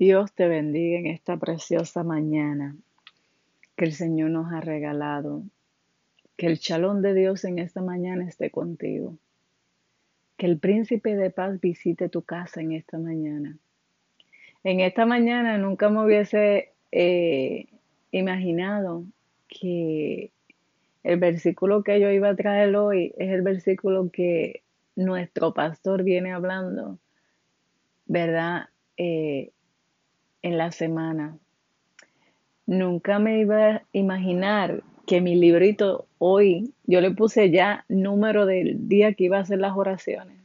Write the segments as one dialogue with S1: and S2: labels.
S1: Dios te bendiga en esta preciosa mañana que el Señor nos ha regalado. Que el chalón de Dios en esta mañana esté contigo. Que el príncipe de paz visite tu casa en esta mañana. En esta mañana nunca me hubiese eh, imaginado que el versículo que yo iba a traer hoy es el versículo que nuestro pastor viene hablando, ¿verdad? Eh, en la semana. Nunca me iba a imaginar que mi librito hoy, yo le puse ya número del día que iba a hacer las oraciones.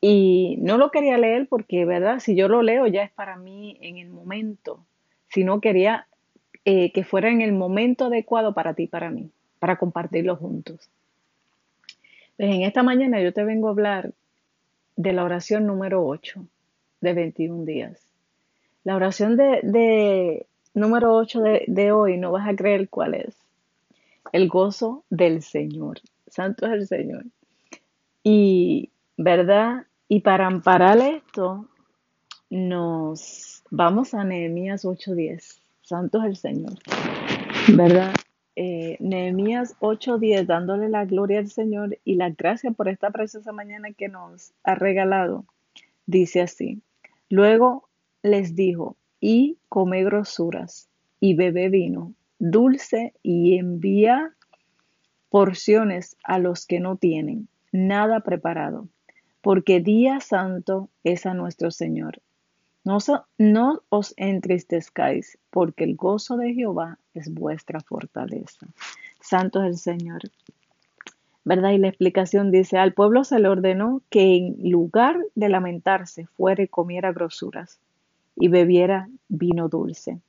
S1: Y no lo quería leer porque, ¿verdad? Si yo lo leo ya es para mí en el momento, sino quería eh, que fuera en el momento adecuado para ti, para mí, para compartirlo juntos. Pues en esta mañana yo te vengo a hablar de la oración número 8 de 21 días. La oración de, número 8 de, hoy, no vas a creer cuál es. El gozo del Señor. Santo es el Señor. Y, ¿verdad? Y para amparar esto, nos vamos a Nehemías 8:10. Santo es el Señor. ¿Verdad? Eh, Nehemías 8:10, dándole la gloria al Señor y la gracia por esta preciosa mañana que nos ha regalado. Dice así. Luego les dijo, y come grosuras, y bebe vino dulce, y envía porciones a los que no tienen nada preparado, porque día santo es a nuestro Señor. No, os entristezcáis, porque el gozo de Jehová es vuestra fortaleza. Santo es el Señor. ¿Verdad? Y la explicación dice, al pueblo se le ordenó que en lugar de lamentarse fuera y comiera grosuras y bebiera vino dulce.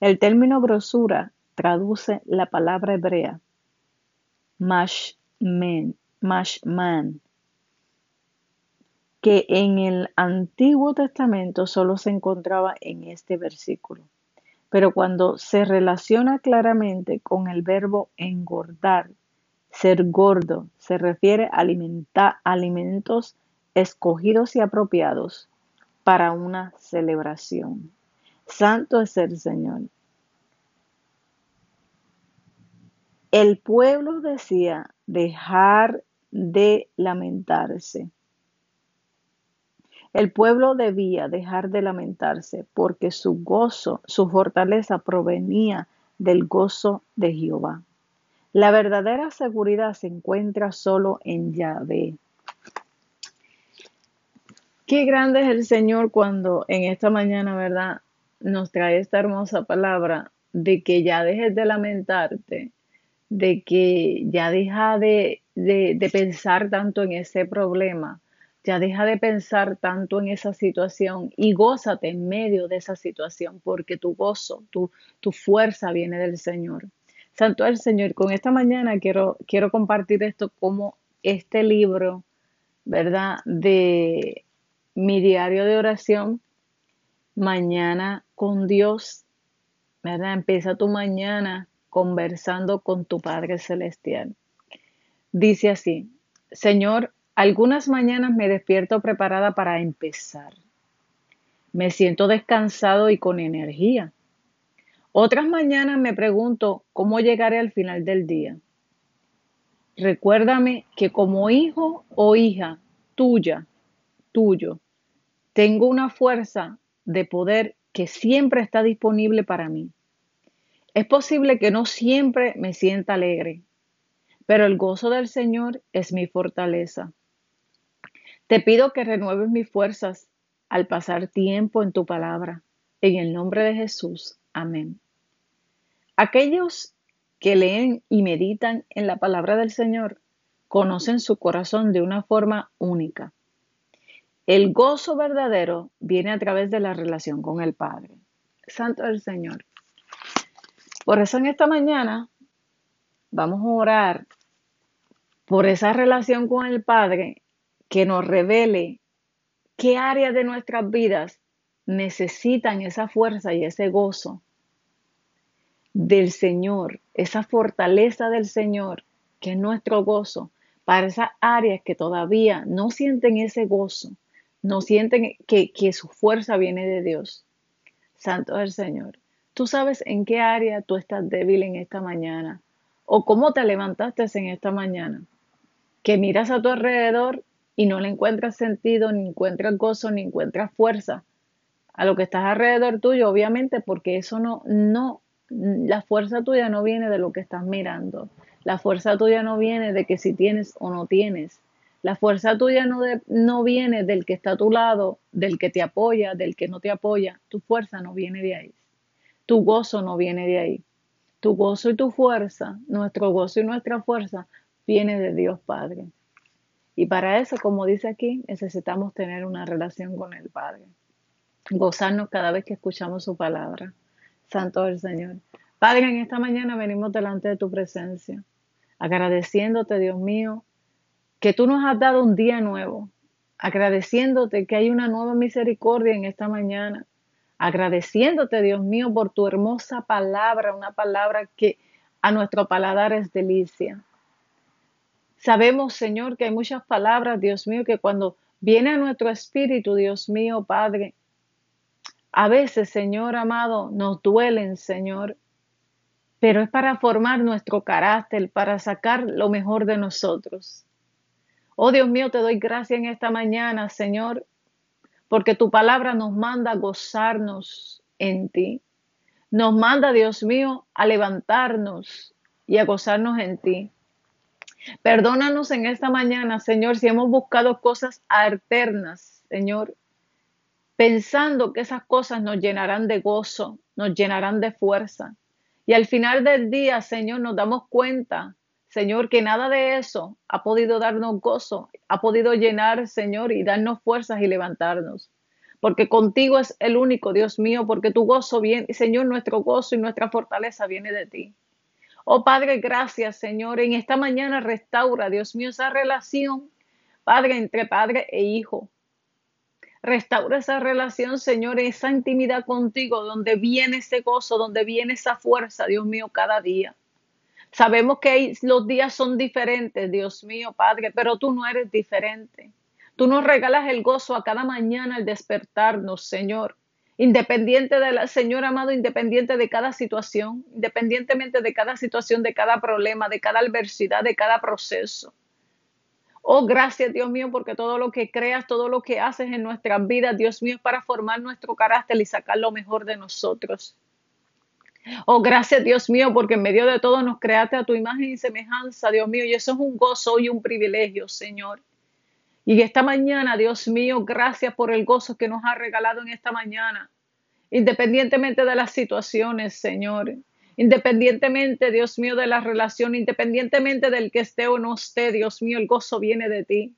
S1: El término grosura traduce la palabra hebrea mashman, que en el Antiguo Testamento solo se encontraba en este versículo. Pero cuando se relaciona claramente con el verbo engordar, ser gordo, se refiere a alimentos escogidos y apropiados para una celebración. Santo es el Señor. El pueblo decía dejar de lamentarse. El pueblo debía dejar de lamentarse porque su gozo, su fortaleza provenía del gozo de Jehová. La verdadera seguridad se encuentra solo en Yahvé. Qué grande es el Señor cuando en esta mañana, ¿verdad? Nos trae esta hermosa palabra de que ya dejes de lamentarte, de que ya deja de, de, pensar tanto en ese problema, ya deja de pensar tanto en esa situación y gózate en medio de esa situación, porque tu gozo, tu, tu fuerza viene del Señor. Santo el Señor. Con esta mañana quiero, quiero compartir esto como este libro, ¿verdad? De mi diario de oración, mañana con Dios, ¿verdad? Empieza tu mañana conversando con tu Padre Celestial. Dice así, Señor, algunas mañanas me despierto preparada para empezar. Me siento descansado y con energía. Otras mañanas me pregunto cómo llegaré al final del día. Recuérdame que como hijo o hija tuya, tuyo, tengo una fuerza de poder que siempre está disponible para mí. Es posible que no siempre me sienta alegre, pero el gozo del Señor es mi fortaleza. Te pido que renueves mis fuerzas al pasar tiempo en tu palabra. En el nombre de Jesús. Amén. Aquellos que leen y meditan en la palabra del Señor conocen su corazón de una forma única. El gozo verdadero viene a través de la relación con el Padre. Santo el Señor. Por eso en esta mañana vamos a orar por esa relación con el Padre que nos revele qué áreas de nuestras vidas necesitan esa fuerza y ese gozo del Señor, esa fortaleza del Señor, que es nuestro gozo, para esas áreas que todavía no sienten ese gozo, no sienten que, que su fuerza viene de Dios. Santo es el Señor. Tú sabes en qué área tú estás débil en esta mañana o cómo te levantaste en esta mañana. Que miras a tu alrededor y no le encuentras sentido, ni encuentras gozo, ni encuentras fuerza a lo que estás alrededor tuyo, obviamente, porque eso no, no, la fuerza tuya no viene de lo que estás mirando. La fuerza tuya no viene de que si tienes o no tienes. La fuerza tuya no, no viene del que está a tu lado, del que te apoya, del que no te apoya. Tu fuerza no viene de ahí. Tu gozo no viene de ahí. Tu gozo y tu fuerza, nuestro gozo y nuestra fuerza, viene de Dios Padre. Y para eso, como dice aquí, necesitamos tener una relación con el Padre. Gozarnos cada vez que escuchamos su palabra. Santo el Señor. Padre, en esta mañana venimos delante de tu presencia, agradeciéndote, Dios mío, que tú nos has dado un día nuevo, agradeciéndote que hay una nueva misericordia en esta mañana, agradeciéndote, Dios mío, por tu hermosa palabra, una palabra que a nuestro paladar es delicia. Sabemos, Señor, que hay muchas palabras, Dios mío, que cuando viene a nuestro espíritu, Dios mío, Padre, a veces, Señor amado, nos duelen, Señor, pero es para formar nuestro carácter, para sacar lo mejor de nosotros. Oh Dios mío, te doy gracias en esta mañana, Señor, porque tu palabra nos manda a gozarnos en ti. Nos manda, Dios mío, a levantarnos y a gozarnos en ti. Perdónanos en esta mañana, Señor, si hemos buscado cosas alternas, Señor, pensando que esas cosas nos llenarán de gozo, nos llenarán de fuerza. Y al final del día, Señor, nos damos cuenta Señor, que nada de eso ha podido darnos gozo, ha podido llenar, Señor, y darnos fuerzas y levantarnos. Porque contigo es el único, Dios mío, porque tu gozo viene, Señor, nuestro gozo y nuestra fortaleza viene de ti. Oh Padre, gracias, Señor. En esta mañana restaura, Dios mío, esa relación, Padre, entre Padre e Hijo. Restaura esa relación, Señor, esa intimidad contigo, donde viene ese gozo, donde viene esa fuerza, Dios mío, cada día. Sabemos que los días son diferentes, Dios mío, Padre, pero tú no eres diferente. Tú nos regalas el gozo a cada mañana al despertarnos, Señor. Independiente de la, Señor amado, independiente de cada situación, independientemente de cada situación, de cada problema, de cada adversidad, de cada proceso. Oh, gracias, Dios mío, porque todo lo que creas, todo lo que haces en nuestras vidas, Dios mío, es para formar nuestro carácter y sacar lo mejor de nosotros. Oh, gracias Dios mío, porque en medio de todo nos creaste a tu imagen y semejanza, Dios mío, y eso es un gozo y un privilegio, Señor. Y esta mañana, Dios mío, gracias por el gozo que nos ha regalado en esta mañana, independientemente de las situaciones, Señor. Independientemente, Dios mío, de la relación, independientemente del que esté o no esté, Dios mío, el gozo viene de ti.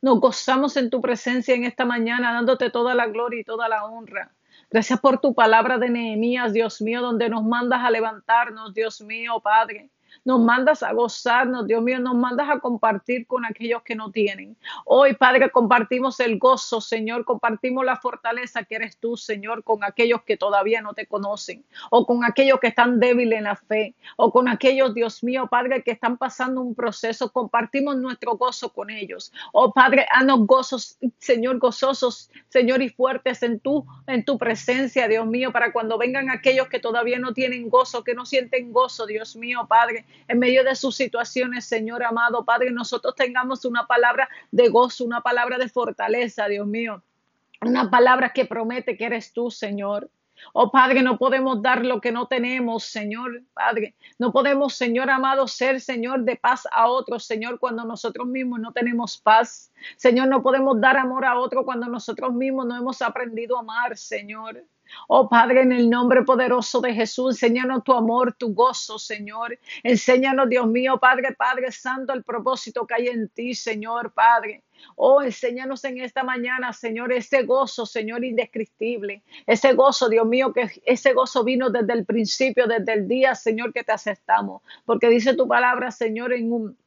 S1: Nos gozamos en tu presencia en esta mañana, dándote toda la gloria y toda la honra. Gracias por tu palabra de Nehemías, Dios mío, donde nos mandas a levantarnos, Dios mío, Padre. Nos mandas a gozarnos, Dios mío, nos mandas a compartir con aquellos que no tienen. Hoy, Padre, compartimos el gozo, Señor, compartimos la fortaleza que eres tú, Señor, con aquellos que todavía no te conocen, o con aquellos que están débiles en la fe, o con aquellos, Dios mío, Padre, que están pasando un proceso. Compartimos nuestro gozo con ellos. Oh, Padre, haznos gozos, Señor, gozosos, Señor, y fuertes en tu, en tu presencia, Dios mío, para cuando vengan aquellos que todavía no tienen gozo, que no sienten gozo, Dios mío, Padre, en medio de sus situaciones, Señor amado Padre, nosotros tengamos una palabra de gozo, una palabra de fortaleza, Dios mío. Una palabra que promete que eres tú, Señor. Oh Padre, no podemos dar lo que no tenemos, Señor, Padre. No podemos, Señor amado, ser, Señor, de paz a otros, Señor, cuando nosotros mismos no tenemos paz. Señor, no podemos dar amor a otro cuando nosotros mismos no hemos aprendido a amar, Señor. Oh Padre, en el nombre poderoso de Jesús, enséñanos tu amor, tu gozo, Señor. Enséñanos, Dios mío, Padre, Padre Santo, el propósito que hay en ti, Señor, Padre. Oh, enséñanos en esta mañana, Señor, ese gozo, Señor, indescriptible. Ese gozo, Dios mío, que ese gozo vino desde el principio, desde el día, Señor, que te aceptamos. Porque dice tu palabra, Señor, en un,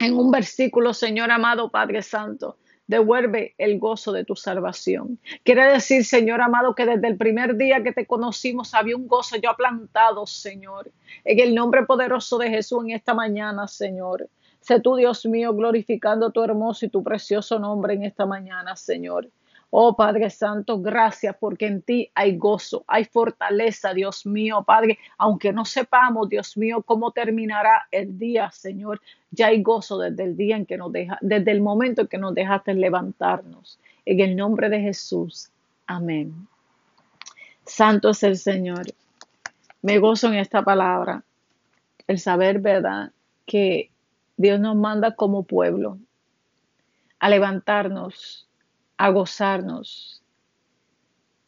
S1: en un versículo, Señor amado Padre Santo devuelve el gozo de tu salvación. Quiere decir, Señor amado, que desde el primer día que te conocimos había un gozo ya plantado, Señor. En el nombre poderoso de Jesús en esta mañana, Señor. Sé tú, Dios mío, glorificando tu hermoso y tu precioso nombre en esta mañana, Señor. Oh Padre Santo, gracias porque en ti hay gozo, hay fortaleza, Dios mío, Padre. Aunque no sepamos, Dios mío, cómo terminará el día, Señor, ya hay gozo desde el día en que nos deja, desde el momento en que nos dejaste levantarnos. En el nombre de Jesús. Amén. Santo es el Señor. Me gozo en esta palabra. El saber, ¿verdad? Que Dios nos manda como pueblo a levantarnos a gozarnos.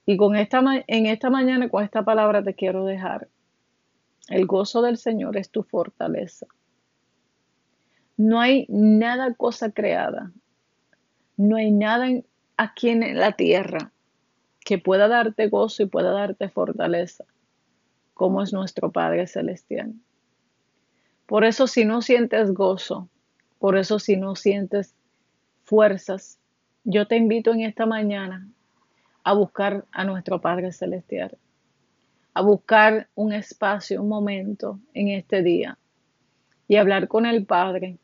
S1: Y con esta, en esta mañana, con esta palabra te quiero dejar. El gozo del Señor es tu fortaleza. No hay nada cosa creada, no hay nada aquí en la tierra que pueda darte gozo y pueda darte fortaleza, como es nuestro Padre Celestial. Por eso si no sientes gozo, por eso si no sientes fuerzas, yo te invito en esta mañana a buscar a nuestro Padre Celestial, a buscar un espacio, un momento en este día y hablar con el Padre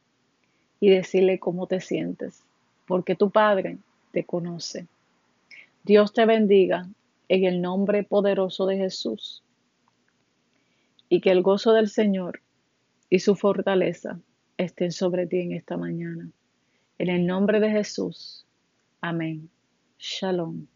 S1: y decirle cómo te sientes, porque tu Padre te conoce. Dios te bendiga en el nombre poderoso de Jesús y que el gozo del Señor y su fortaleza estén sobre ti en esta mañana. En el nombre de Jesús. Amén. Shalom.